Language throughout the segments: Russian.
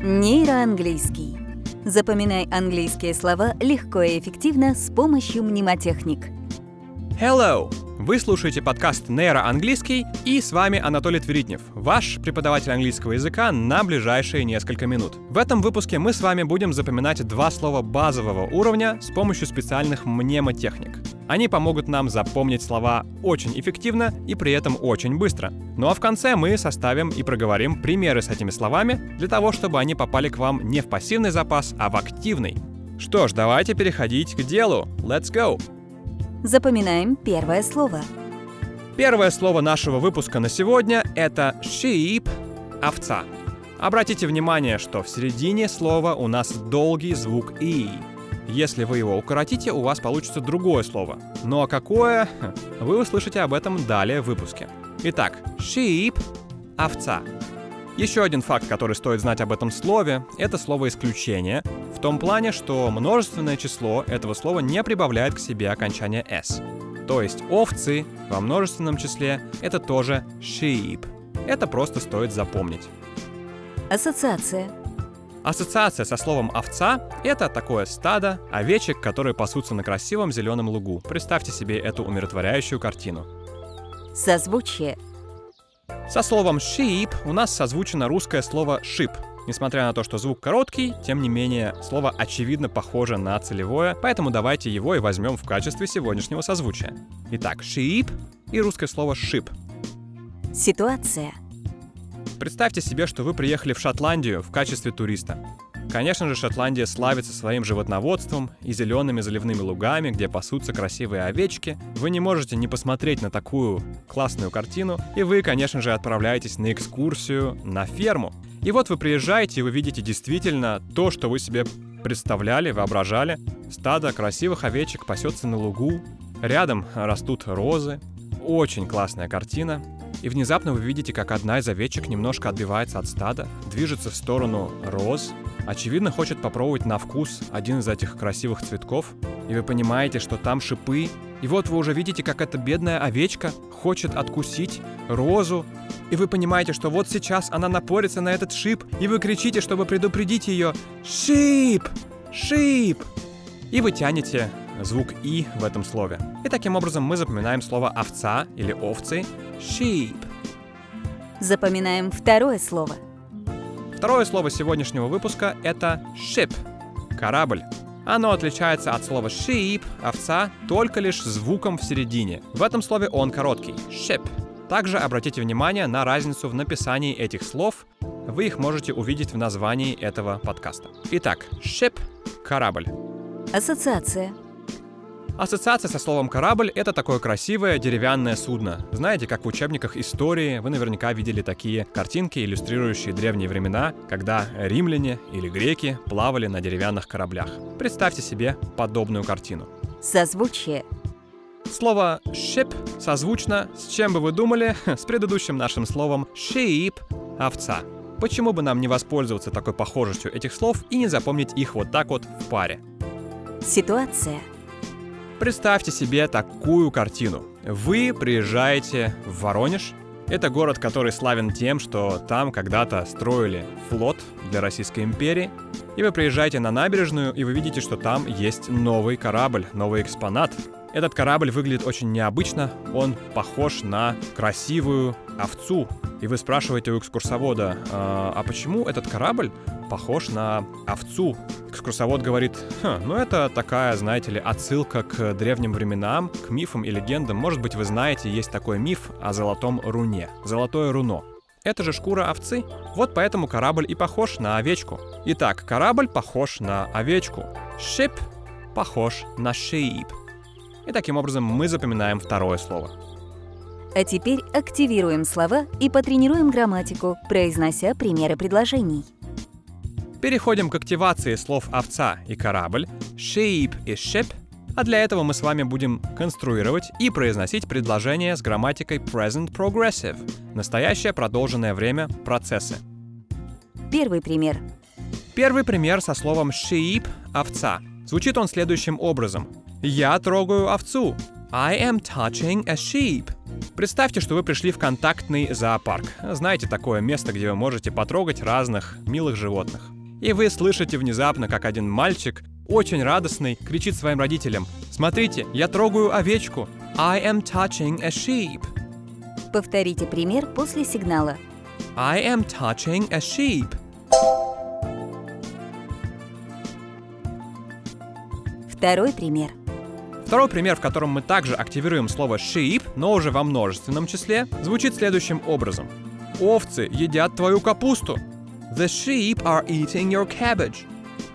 Нейроанглийский. Запоминай английские слова легко и эффективно с помощью мнемотехник. Hello! Вы слушаете подкаст «Нейроанглийский» и с вами Анатолий Тверитнев, ваш преподаватель английского языка на ближайшие несколько минут. В этом выпуске мы с вами будем запоминать два слова базового уровня с помощью специальных мнемотехник. Они помогут нам запомнить слова очень эффективно и при этом очень быстро. Ну а в конце мы составим и проговорим примеры с этими словами для того, чтобы они попали к вам не в пассивный запас, а в активный. Что ж, давайте переходить к делу. Let's go! Запоминаем первое слово. Первое слово нашего выпуска на сегодня — это sheep — овца. Обратите внимание, что в середине слова у нас долгий звук «и». Если вы его укоротите, у вас получится другое слово. Ну а какое? Вы услышите об этом далее в выпуске. Итак, sheep — овца. Еще один факт, который стоит знать об этом слове, это слово исключение, в том плане, что множественное число этого слова не прибавляет к себе окончание s. То есть овцы во множественном числе это тоже sheep. Это просто стоит запомнить. Ассоциация. Ассоциация со словом овца — это такое стадо овечек, которые пасутся на красивом зеленом лугу. Представьте себе эту умиротворяющую картину. Созвучие. Со словом sheep у нас созвучено русское слово шип. Несмотря на то, что звук короткий, тем не менее, слово очевидно похоже на целевое, поэтому давайте его и возьмем в качестве сегодняшнего созвучия. Итак, sheep и русское слово ship. Ситуация. Представьте себе, что вы приехали в Шотландию в качестве туриста. Конечно же, Шотландия славится своим животноводством и зелеными заливными лугами, где пасутся красивые овечки. Вы не можете не посмотреть на такую классную картину, и вы, конечно же, отправляетесь на экскурсию на ферму. И вот вы приезжаете, и вы видите действительно то, что вы себе представляли, воображали. Стадо красивых овечек пасется на лугу, рядом растут розы. Очень классная картина. И внезапно вы видите, как одна из овечек немножко отбивается от стада, движется в сторону роз, очевидно хочет попробовать на вкус один из этих красивых цветков, и вы понимаете, что там шипы, и вот вы уже видите, как эта бедная овечка хочет откусить розу, и вы понимаете, что вот сейчас она напорится на этот шип, и вы кричите, чтобы предупредить ее «Шип! Шип!» И вы тянете звук «и» в этом слове. И таким образом мы запоминаем слово «овца» или «овцы» sheep. Запоминаем второе слово. Второе слово сегодняшнего выпуска — это ship — корабль. Оно отличается от слова sheep — овца только лишь звуком в середине. В этом слове он короткий — ship. Также обратите внимание на разницу в написании этих слов. Вы их можете увидеть в названии этого подкаста. Итак, ship — корабль. Ассоциация. Ассоциация со словом «корабль» — это такое красивое деревянное судно. Знаете, как в учебниках истории вы наверняка видели такие картинки, иллюстрирующие древние времена, когда римляне или греки плавали на деревянных кораблях. Представьте себе подобную картину. Созвучие. Слово «ship» созвучно с чем бы вы думали? С предыдущим нашим словом «sheep» — овца. Почему бы нам не воспользоваться такой похожестью этих слов и не запомнить их вот так вот в паре? Ситуация. Представьте себе такую картину. Вы приезжаете в Воронеж. Это город, который славен тем, что там когда-то строили флот для Российской империи. И вы приезжаете на набережную, и вы видите, что там есть новый корабль, новый экспонат. Этот корабль выглядит очень необычно. Он похож на красивую овцу. И вы спрашиваете у экскурсовода, а, а почему этот корабль похож на овцу? Экскурсовод говорит, хм, ну это такая, знаете ли, отсылка к древним временам, к мифам и легендам. Может быть, вы знаете, есть такой миф о золотом руне. Золотое руно. Это же шкура овцы. Вот поэтому корабль и похож на овечку. Итак, корабль похож на овечку. Ship похож на sheep. И таким образом мы запоминаем второе слово. А теперь активируем слова и потренируем грамматику, произнося примеры предложений. Переходим к активации слов овца и корабль, sheep и ship, а для этого мы с вами будем конструировать и произносить предложения с грамматикой present progressive, настоящее продолженное время процессы. Первый пример. Первый пример со словом sheep – овца. Звучит он следующим образом. Я трогаю овцу. I am touching a sheep. Представьте, что вы пришли в контактный зоопарк. Знаете, такое место, где вы можете потрогать разных милых животных. И вы слышите внезапно, как один мальчик, очень радостный, кричит своим родителям «Смотрите, я трогаю овечку! I am touching a sheep!» Повторите пример после сигнала. I am touching a sheep. Второй пример. Второй пример, в котором мы также активируем слово sheep, но уже во множественном числе, звучит следующим образом. Овцы едят твою капусту. The sheep are eating your cabbage.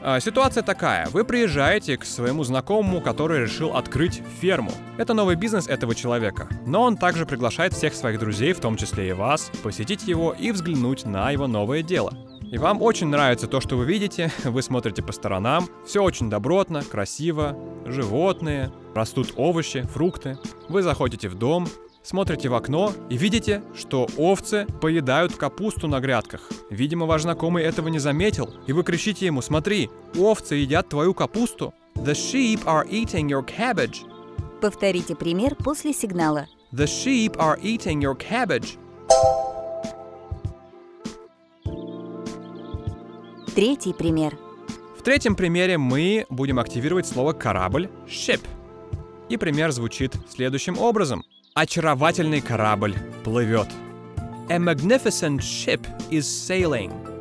А, ситуация такая. Вы приезжаете к своему знакомому, который решил открыть ферму. Это новый бизнес этого человека. Но он также приглашает всех своих друзей, в том числе и вас, посетить его и взглянуть на его новое дело. И вам очень нравится то, что вы видите, вы смотрите по сторонам, все очень добротно, красиво, животные, растут овощи, фрукты. Вы заходите в дом, смотрите в окно и видите, что овцы поедают капусту на грядках. Видимо, ваш знакомый этого не заметил, и вы кричите ему, смотри, овцы едят твою капусту. The sheep are eating your cabbage. Повторите пример после сигнала. The sheep are eating your cabbage. Третий пример. В третьем примере мы будем активировать слово «корабль» — «ship». И пример звучит следующим образом. Очаровательный корабль плывет. A magnificent ship is sailing.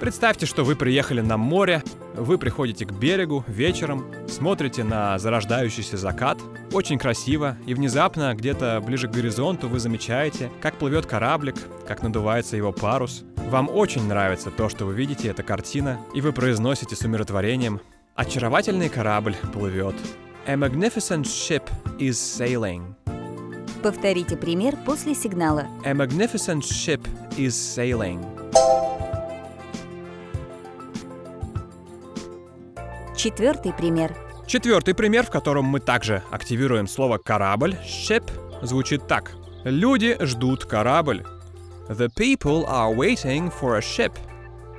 Представьте, что вы приехали на море, вы приходите к берегу вечером, смотрите на зарождающийся закат, очень красиво, и внезапно где-то ближе к горизонту вы замечаете, как плывет кораблик, как надувается его парус. Вам очень нравится то, что вы видите, эта картина, и вы произносите с умиротворением «Очаровательный корабль плывет». A magnificent ship is sailing. Повторите пример после сигнала. A magnificent ship is sailing. Четвертый пример. Четвертый пример, в котором мы также активируем слово «корабль», «ship», звучит так. Люди ждут корабль. The people are waiting for a ship.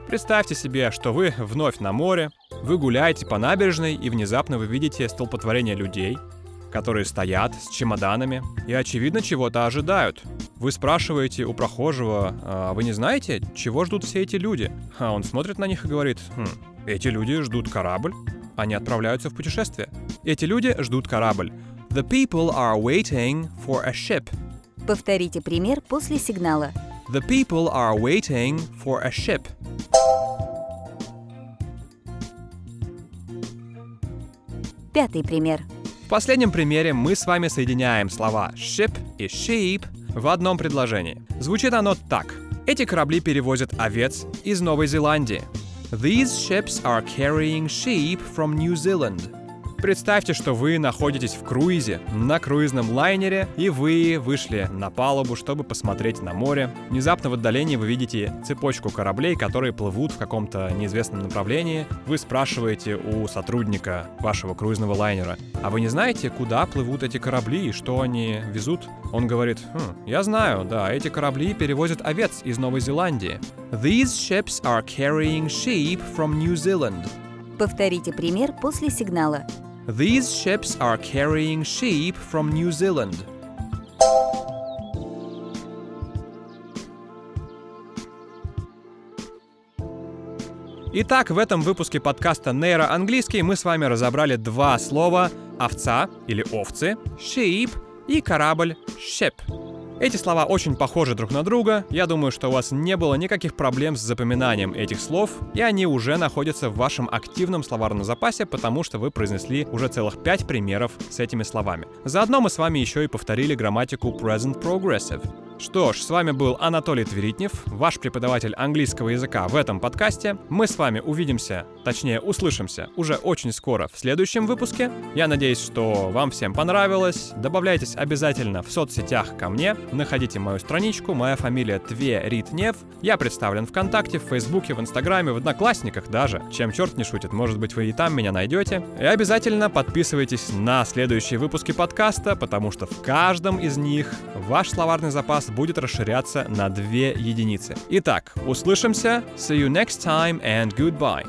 Представьте себе, что вы вновь на море, вы гуляете по набережной и внезапно вы видите столпотворение людей, которые стоят с чемоданами и, очевидно, чего-то ожидают. Вы спрашиваете у прохожего, а вы не знаете, чего ждут все эти люди? А он смотрит на них и говорит, хм, эти люди ждут корабль, они отправляются в путешествие. Эти люди ждут корабль. The people are waiting for a ship. Повторите пример после сигнала. The people are waiting for a ship. Пятый пример. В последнем примере мы с вами соединяем слова ship и sheep в одном предложении. Звучит оно так. Эти корабли перевозят овец из Новой Зеландии. These ships are carrying sheep from New Zealand. Представьте, что вы находитесь в круизе, на круизном лайнере, и вы вышли на палубу, чтобы посмотреть на море. Внезапно в отдалении вы видите цепочку кораблей, которые плывут в каком-то неизвестном направлении. Вы спрашиваете у сотрудника вашего круизного лайнера, а вы не знаете, куда плывут эти корабли и что они везут? Он говорит, хм, я знаю, да, эти корабли перевозят овец из Новой Зеландии. These ships are carrying sheep from New Zealand. Повторите пример после сигнала. These ships are carrying sheep from New Zealand. Итак, в этом выпуске подкаста «Нейроанглийский» мы с вами разобрали два слова «овца» или «овцы», «sheep» и «корабль» «ship». Эти слова очень похожи друг на друга. Я думаю, что у вас не было никаких проблем с запоминанием этих слов, и они уже находятся в вашем активном словарном запасе, потому что вы произнесли уже целых пять примеров с этими словами. Заодно мы с вами еще и повторили грамматику present progressive. Что ж, с вами был Анатолий Тверитнев, ваш преподаватель английского языка в этом подкасте. Мы с вами увидимся, точнее услышимся, уже очень скоро в следующем выпуске. Я надеюсь, что вам всем понравилось. Добавляйтесь обязательно в соцсетях ко мне, находите мою страничку, моя фамилия Тверитнев. Я представлен ВКонтакте, в Фейсбуке, в Инстаграме, в Одноклассниках даже. Чем черт не шутит, может быть вы и там меня найдете. И обязательно подписывайтесь на следующие выпуски подкаста, потому что в каждом из них ваш словарный запас будет расширяться на две единицы. Итак, услышимся. See you next time and goodbye.